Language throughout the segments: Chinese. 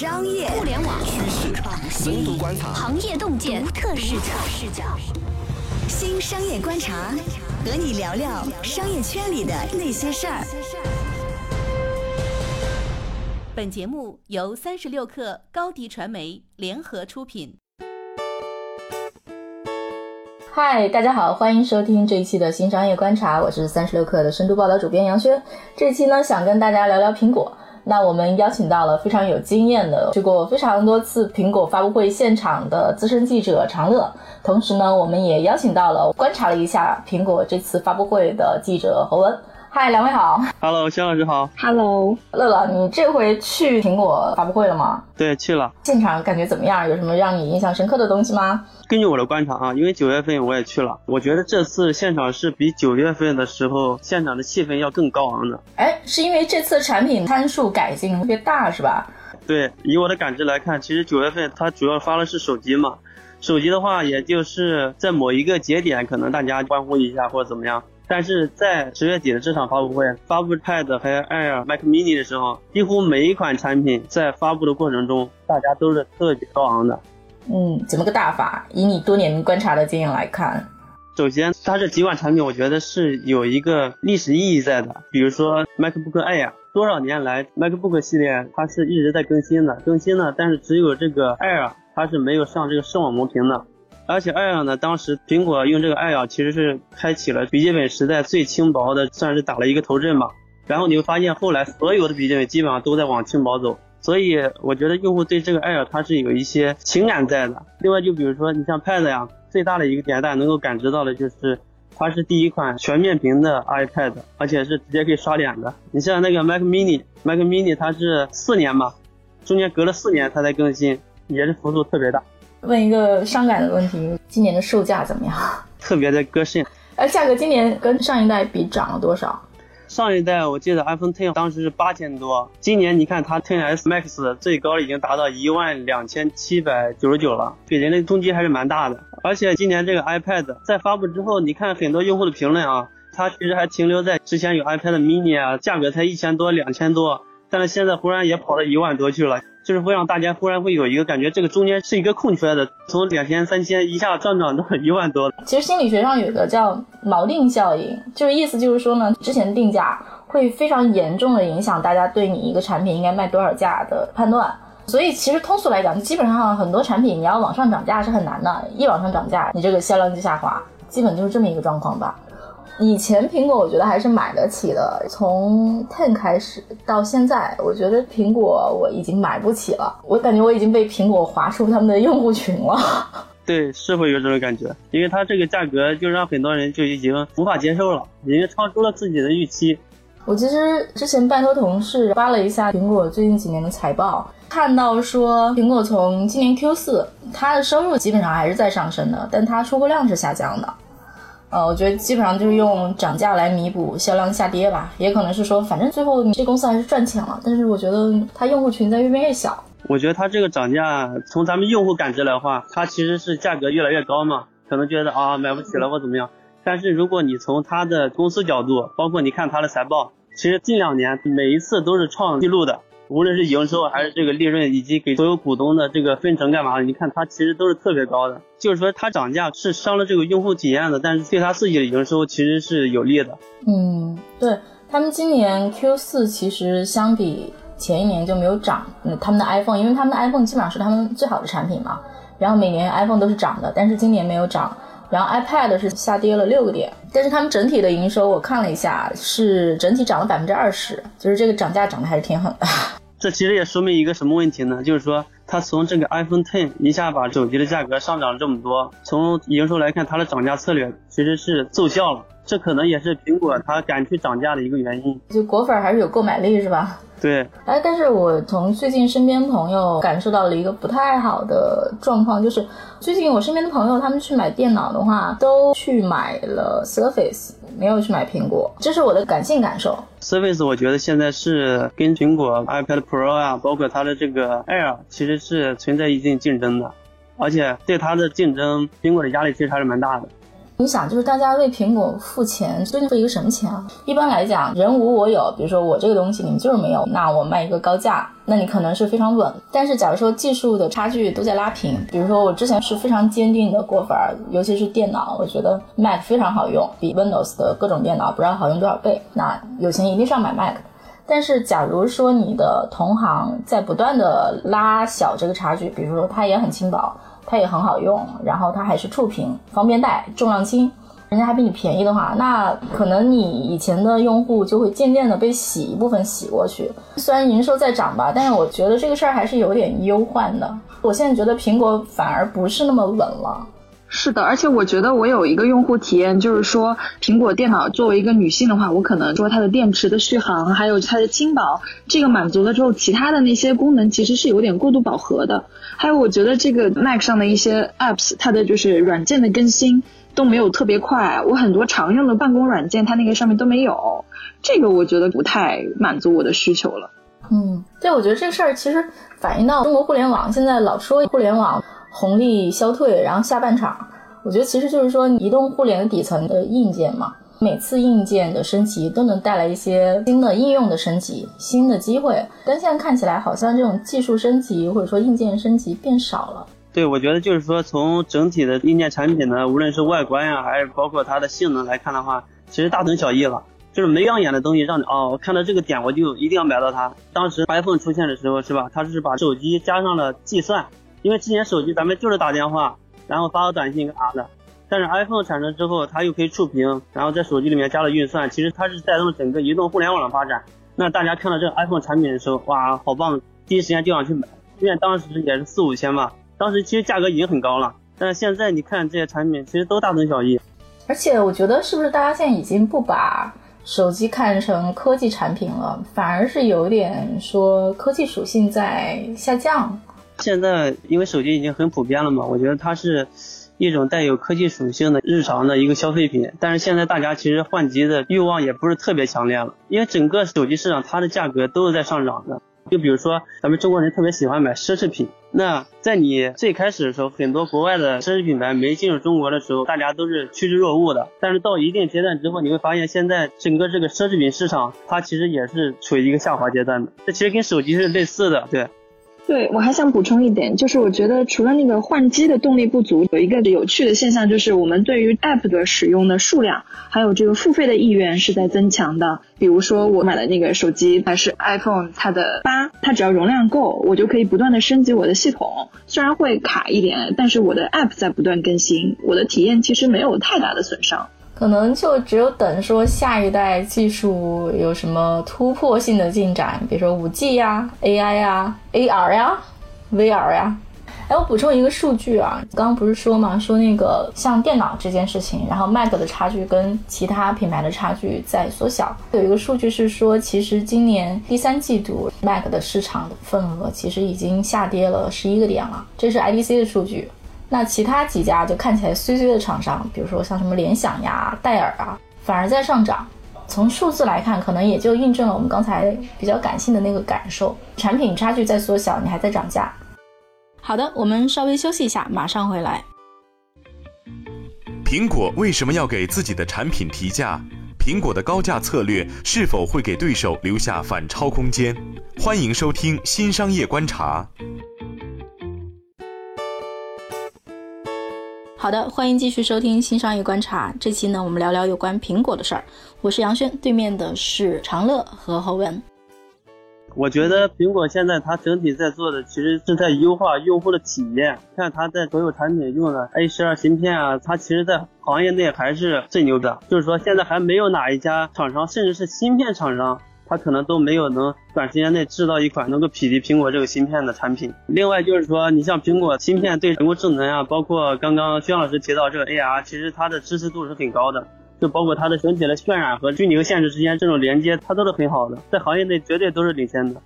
商业、互联网趋势、深度观察、行业洞见、独特视角。新商业观察，和你聊聊商业圈里的那些事儿。本节目由三十六克高低传媒联合出品。嗨，大家好，欢迎收听这一期的新商业观察，我是三十六克的深度报道主编杨轩。这期呢，想跟大家聊聊苹果。那我们邀请到了非常有经验的，去过非常多次苹果发布会现场的资深记者常乐。同时呢，我们也邀请到了观察了一下苹果这次发布会的记者侯文。嗨，两位好。Hello，肖老师好。Hello，乐乐，你这回去苹果发布会了吗？对，去了。现场感觉怎么样？有什么让你印象深刻的东西吗？根据我的观察啊，因为九月份我也去了，我觉得这次现场是比九月份的时候现场的气氛要更高昂的。哎，是因为这次产品参数改进特别大是吧？对，以我的感知来看，其实九月份它主要发的是手机嘛，手机的话，也就是在某一个节点，可能大家欢呼一下或者怎么样。但是在十月底的这场发布会，发布 Pad 还有 Air、Mac Mini 的时候，几乎每一款产品在发布的过程中，大家都是特别高昂的。嗯，怎么个大法？以你多年观察的经验来看，首先，它这几款产品，我觉得是有一个历史意义在的。比如说 MacBook Air，多少年来 MacBook 系列它是一直在更新的，更新呢，但是只有这个 Air 它是没有上这个视网膜屏的。而且 Air 呢，当时苹果用这个 Air 其实是开启了笔记本时代最轻薄的，算是打了一个头阵吧。然后你会发现，后来所有的笔记本基本上都在往轻薄走。所以我觉得用户对这个 Air 它是有一些情感在的。另外就比如说你像 Pad 呀，最大的一个点大家能够感知到的就是，它是第一款全面屏的 iPad，而且是直接可以刷脸的。你像那个 Mac Mini，Mac Mini 它是四年吧，中间隔了四年它才更新，也是幅度特别大。问一个伤感的问题：今年的售价怎么样？特别的割肾。哎价格今年跟上一代比涨了多少？上一代我记得 iPhone Ten 当时是八千多，今年你看它 XS Max 最高已经达到一万两千七百九十九了，给人的冲击还是蛮大的。而且今年这个 iPad 在发布之后，你看很多用户的评论啊，它其实还停留在之前有 iPad mini 啊，价格才一千多、两千多，但是现在忽然也跑到一万多去了。就是会让大家忽然会有一个感觉，这个中间是一个空缺的，从两千、三千一下上涨到一万多。其实心理学上有个叫锚定效应，就是意思就是说呢，之前定价会非常严重的影响大家对你一个产品应该卖多少价的判断。所以其实通俗来讲，基本上很多产品你要往上涨价是很难的，一往上涨价，你这个销量就下滑，基本就是这么一个状况吧。以前苹果我觉得还是买得起的，从 Ten 开始到现在，我觉得苹果我已经买不起了，我感觉我已经被苹果划出他们的用户群了。对，是会有这种感觉，因为它这个价格就让很多人就已经无法接受了，已经超出了自己的预期。我其实之前拜托同事扒了一下苹果最近几年的财报，看到说苹果从今年 Q 四，它的收入基本上还是在上升的，但它出货量是下降的。呃，我觉得基本上就是用涨价来弥补销量下跌吧，也可能是说，反正最后你这公司还是赚钱了，但是我觉得它用户群在越变越小。我觉得它这个涨价，从咱们用户感知来话，它其实是价格越来越高嘛，可能觉得啊买不起了或怎么样。但是如果你从它的公司角度，包括你看它的财报，其实近两年每一次都是创纪录的，无论是营收还是这个利润，以及给所有股东的这个分成干嘛的，你看它其实都是特别高的。就是说它涨价是伤了这个用户体验的，但是对它自己的营收其实是有利的。嗯，对他们今年 Q 四其实相比前一年就没有涨，嗯，他们的 iPhone，因为他们的 iPhone 基本上是他们最好的产品嘛，然后每年 iPhone 都是涨的，但是今年没有涨。然后 iPad 是下跌了六个点，但是他们整体的营收我看了一下，是整体涨了百分之二十，就是这个涨价涨得还是挺狠的。这其实也说明一个什么问题呢？就是说，它从这个 iPhone Ten 一下把手机的价格上涨了这么多，从营收来看，它的涨价策略其实是奏效了。这可能也是苹果它敢去涨价的一个原因。就果粉还是有购买力是吧？对，哎，但是我从最近身边朋友感受到了一个不太好的状况，就是最近我身边的朋友他们去买电脑的话，都去买了 Surface，没有去买苹果，这是我的感性感受。Surface 我觉得现在是跟苹果 iPad Pro 啊，包括它的这个 Air，其实是存在一定竞争的，而且对它的竞争，苹果的压力其实还是蛮大的。你想，就是大家为苹果付钱，究竟付一个什么钱啊？一般来讲，人无我有，比如说我这个东西你们就是没有，那我卖一个高价，那你可能是非常稳。但是假如说技术的差距都在拉平，比如说我之前是非常坚定的过法，尤其是电脑，我觉得 Mac 非常好用，比 Windows 的各种电脑不知道好用多少倍。那有钱一定是要买 Mac。但是假如说你的同行在不断的拉小这个差距，比如说它也很轻薄。它也很好用，然后它还是触屏，方便带，重量轻，人家还比你便宜的话，那可能你以前的用户就会渐渐的被洗一部分洗过去。虽然营收在涨吧，但是我觉得这个事儿还是有点忧患的。我现在觉得苹果反而不是那么稳了。是的，而且我觉得我有一个用户体验，就是说苹果电脑作为一个女性的话，我可能说它的电池的续航，还有它的轻薄，这个满足了之后，其他的那些功能其实是有点过度饱和的。还有，我觉得这个 Mac 上的一些 apps，它的就是软件的更新都没有特别快，我很多常用的办公软件它那个上面都没有，这个我觉得不太满足我的需求了。嗯，对，我觉得这事儿其实反映到中国互联网，现在老说互联网。红利消退，然后下半场，我觉得其实就是说移动互联的底层的硬件嘛，每次硬件的升级都能带来一些新的应用的升级、新的机会。但现在看起来好像这种技术升级或者说硬件升级变少了。对，我觉得就是说从整体的硬件产品呢，无论是外观呀，还是包括它的性能来看的话，其实大同小异了。就是没养眼的东西，让你哦，我看到这个点我就一定要买到它。当时 iPhone 出现的时候是吧？它是把手机加上了计算。因为之前手机咱们就是打电话，然后发个短信干啥的，但是 iPhone 产生之后，它又可以触屏，然后在手机里面加了运算，其实它是带动整个移动互联网的发展。那大家看到这个 iPhone 产品的时候，哇，好棒，第一时间就想去买。因为当时也是四五千吧，当时其实价格已经很高了，但是现在你看这些产品，其实都大同小异。而且我觉得是不是大家现在已经不把手机看成科技产品了，反而是有点说科技属性在下降。现在因为手机已经很普遍了嘛，我觉得它是一种带有科技属性的日常的一个消费品。但是现在大家其实换机的欲望也不是特别强烈了，因为整个手机市场它的价格都是在上涨的。就比如说咱们中国人特别喜欢买奢侈品，那在你最开始的时候，很多国外的奢侈品牌没进入中国的时候，大家都是趋之若鹜的。但是到一定阶段之后，你会发现现在整个这个奢侈品市场它其实也是处于一个下滑阶段的。这其实跟手机是类似的，对。对我还想补充一点，就是我觉得除了那个换机的动力不足，有一个有趣的现象，就是我们对于 App 的使用的数量，还有这个付费的意愿是在增强的。比如说我买的那个手机还是 iPhone，它的八，它只要容量够，我就可以不断的升级我的系统，虽然会卡一点，但是我的 App 在不断更新，我的体验其实没有太大的损伤。可能就只有等说下一代技术有什么突破性的进展，比如说五 G 呀、AI 呀、AR 呀、VR 呀。哎，我补充一个数据啊，刚刚不是说嘛，说那个像电脑这件事情，然后 Mac 的差距跟其他品牌的差距在缩小。有一个数据是说，其实今年第三季度 Mac 的市场份额其实已经下跌了十一个点了，这是 IDC 的数据。那其他几家就看起来衰衰的厂商，比如说像什么联想呀、戴尔啊，反而在上涨。从数字来看，可能也就印证了我们刚才比较感性的那个感受：产品差距在缩小，你还在涨价。好的，我们稍微休息一下，马上回来。苹果为什么要给自己的产品提价？苹果的高价策略是否会给对手留下反超空间？欢迎收听新商业观察。好的，欢迎继续收听新商业观察。这期呢，我们聊聊有关苹果的事儿。我是杨轩，对面的是长乐和侯文。我觉得苹果现在它整体在做的，其实是在优化用户的体验。看它在所有产品用的 A 十二芯片啊，它其实在行业内还是最牛的。就是说，现在还没有哪一家厂商，甚至是芯片厂商。它可能都没有能短时间内制造一款能够匹敌苹果这个芯片的产品。另外就是说，你像苹果芯片对人工智能啊，包括刚刚薛老师提到这个 AR，其实它的支持度是很高的。就包括它的整体的渲染和虚拟和现实之间这种连接，它都是很好的，在行业内绝对都是领先的。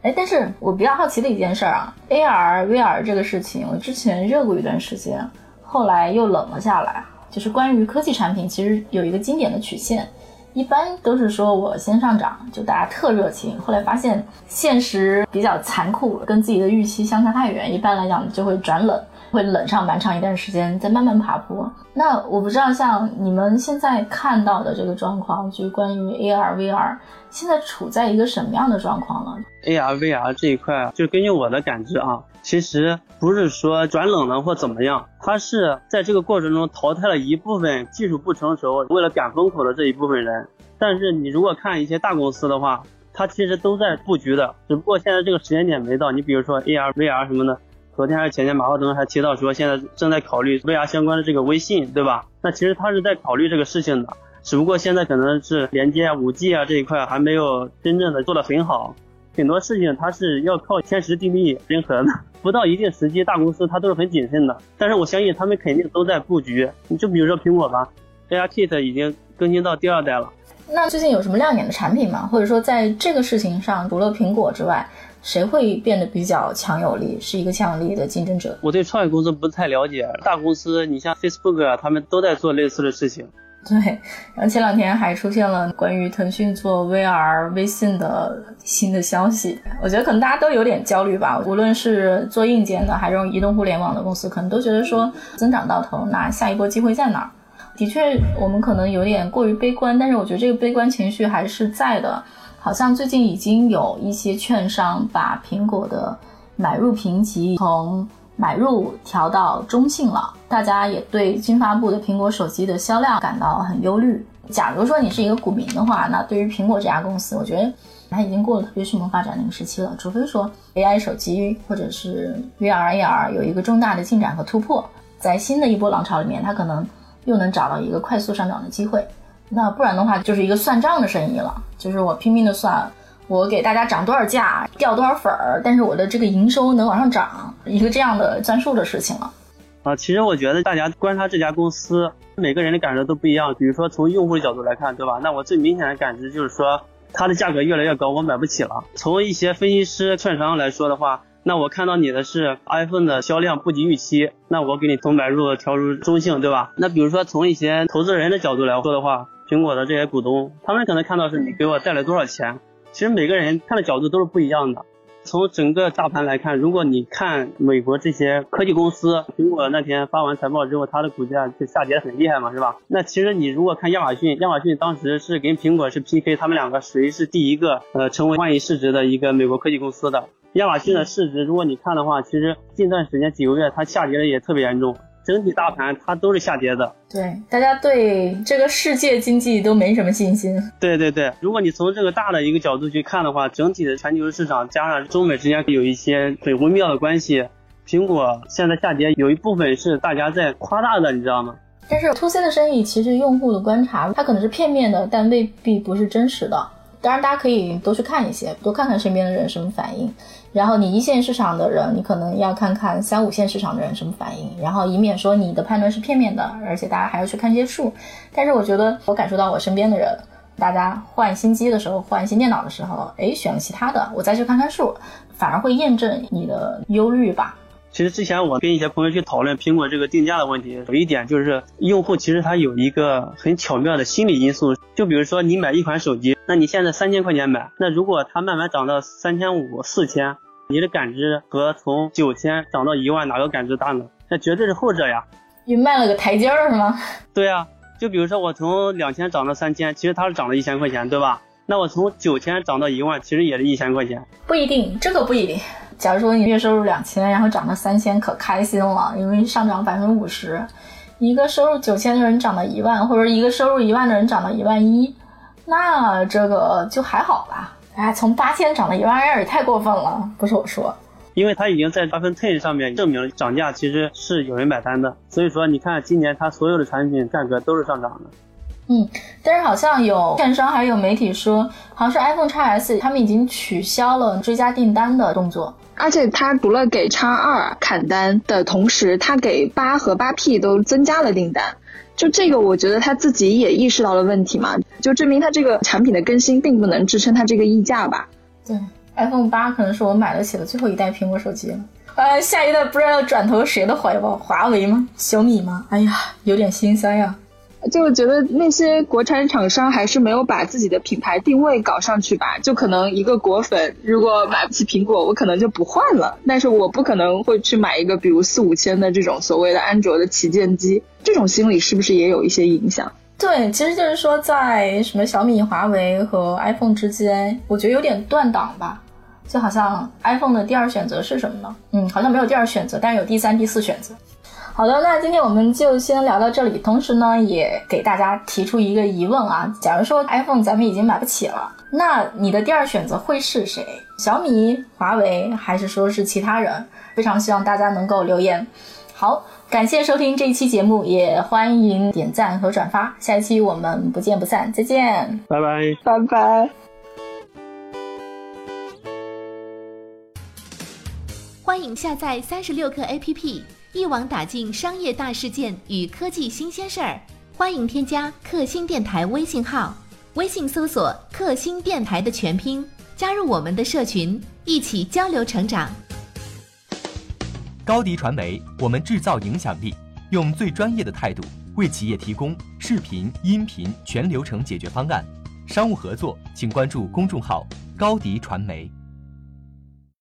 哎，但是我比较好奇的一件事啊，AR、VR 这个事情，我之前热过一段时间，后来又冷了下来。就是关于科技产品，其实有一个经典的曲线。一般都是说我先上涨，就大家特热情，后来发现现实比较残酷，跟自己的预期相差太远，一般来讲就会转冷。会冷上蛮长一段时间，再慢慢爬坡。那我不知道，像你们现在看到的这个状况，就是关于 AR、VR，现在处在一个什么样的状况呢？AR、VR 这一块，就根据我的感知啊，其实不是说转冷了或怎么样，它是在这个过程中淘汰了一部分技术不成熟、为了赶风口的这一部分人。但是你如果看一些大公司的话，它其实都在布局的，只不过现在这个时间点没到。你比如说 AR、VR 什么的。昨天还是前天，马化腾还提到说，现在正在考虑 VR 相关的这个微信，对吧？那其实他是在考虑这个事情的，只不过现在可能是连接啊、五 G 啊这一块还没有真正的做得很好，很多事情它是要靠天时地利人和的，不到一定时机，大公司它都是很谨慎的。但是我相信他们肯定都在布局。你就比如说苹果吧，AR Kit 已经更新到第二代了。那最近有什么亮眼的产品吗？或者说在这个事情上，除了苹果之外？谁会变得比较强有力，是一个强有力的竞争者？我对创业公司不太了解，大公司你像 Facebook 啊，他们都在做类似的事情。对，然后前两天还出现了关于腾讯做 VR 微信的新的消息，我觉得可能大家都有点焦虑吧。无论是做硬件的，还是用移动互联网的公司，可能都觉得说增长到头，那下一波机会在哪儿？的确，我们可能有点过于悲观，但是我觉得这个悲观情绪还是在的。好像最近已经有一些券商把苹果的买入评级从买入调到中性了，大家也对新发布的苹果手机的销量感到很忧虑。假如说你是一个股民的话，那对于苹果这家公司，我觉得它已经过了特别迅猛发展的一个时期了。除非说 AI 手机或者是 VR、AR 有一个重大的进展和突破，在新的一波浪潮里面，它可能又能找到一个快速上涨的机会。那不然的话，就是一个算账的生意了。就是我拼命的算，我给大家涨多少价，掉多少粉儿，但是我的这个营收能往上涨，一个这样的算数的事情了。啊，其实我觉得大家观察这家公司，每个人的感受都不一样。比如说从用户的角度来看，对吧？那我最明显的感知就是说，它的价格越来越高，我买不起了。从一些分析师、券商来说的话，那我看到你的是 iPhone 的销量不及预期，那我给你从买入调入中性，对吧？那比如说从一些投资人的角度来说的话。苹果的这些股东，他们可能看到是你给我带来多少钱。其实每个人看的角度都是不一样的。从整个大盘来看，如果你看美国这些科技公司，苹果那天发完财报之后，它的股价就下跌很厉害嘛，是吧？那其实你如果看亚马逊，亚马逊当时是跟苹果是 PK，他们两个谁是第一个呃成为万亿市值的一个美国科技公司的？亚马逊的市值，如果你看的话，其实近段时间几个月它下跌的也特别严重。整体大盘它都是下跌的，对，大家对这个世界经济都没什么信心。对对对，如果你从这个大的一个角度去看的话，整体的全球市场加上中美之间有一些很微妙的关系，苹果现在下跌有一部分是大家在夸大的，你知道吗？但是 to C 的生意其实用户的观察它可能是片面的，但未必不是真实的。当然，大家可以多去看一些，多看看身边的人什么反应。然后你一线市场的人，你可能要看看三五线市场的人什么反应，然后以免说你的判断是片面的，而且大家还要去看一些数。但是我觉得，我感受到我身边的人，大家换新机的时候，换新电脑的时候，哎，选了其他的，我再去看看数，反而会验证你的忧虑吧。其实之前我跟一些朋友去讨论苹果这个定价的问题，有一点就是用户其实他有一个很巧妙的心理因素，就比如说你买一款手机，那你现在三千块钱买，那如果它慢慢涨到三千五、四千，你的感知和从九千涨到一万哪个感知大呢？那绝对是后者呀。你迈了个台阶儿是吗？对呀，就比如说我从两千涨到三千，其实它是涨了一千块钱，对吧？那我从九千涨到一万，其实也是一千块钱。不一定，这个不一定。假如说你月收入两千，然后涨到三千，可开心了，因为上涨百分之五十。一个收入九千的人涨到一万，或者一个收入一万的人涨到一万一，那这个就还好吧。哎，从八千涨到一万二也太过分了，不是我说。因为它已经在 iPhone Ten 上面证明了涨价其实是有人买单的，所以说你看今年它所有的产品价格都是上涨的。嗯，但是好像有券商还有媒体说，好像是 iPhone x S 他们已经取消了追加订单的动作。而且他除了给叉二砍单的同时，他给八和八 P 都增加了订单。就这个，我觉得他自己也意识到了问题嘛，就证明他这个产品的更新并不能支撑他这个溢价吧。对，iPhone 八可能是我买得起的最后一代苹果手机了。呃，下一代不知道要转投谁的怀抱，华为吗？小米吗？哎呀，有点心塞呀。就觉得那些国产厂商还是没有把自己的品牌定位搞上去吧。就可能一个果粉如果买不起苹果，我可能就不换了。但是我不可能会去买一个比如四五千的这种所谓的安卓的旗舰机。这种心理是不是也有一些影响？对，其实就是说在什么小米、华为和 iPhone 之间，我觉得有点断档吧。就好像 iPhone 的第二选择是什么呢？嗯，好像没有第二选择，但是有第三、第四选择。好的，那今天我们就先聊到这里。同时呢，也给大家提出一个疑问啊：假如说 iPhone 咱们已经买不起了，那你的第二选择会是谁？小米、华为，还是说是其他人？非常希望大家能够留言。好，感谢收听这一期节目，也欢迎点赞和转发。下一期我们不见不散，再见，拜拜，拜拜。欢迎下载三十六课 APP。一网打尽商业大事件与科技新鲜事儿，欢迎添加克星电台微信号，微信搜索“克星电台”的全拼，加入我们的社群，一起交流成长。高迪传媒，我们制造影响力，用最专业的态度为企业提供视频、音频全流程解决方案。商务合作，请关注公众号“高迪传媒”。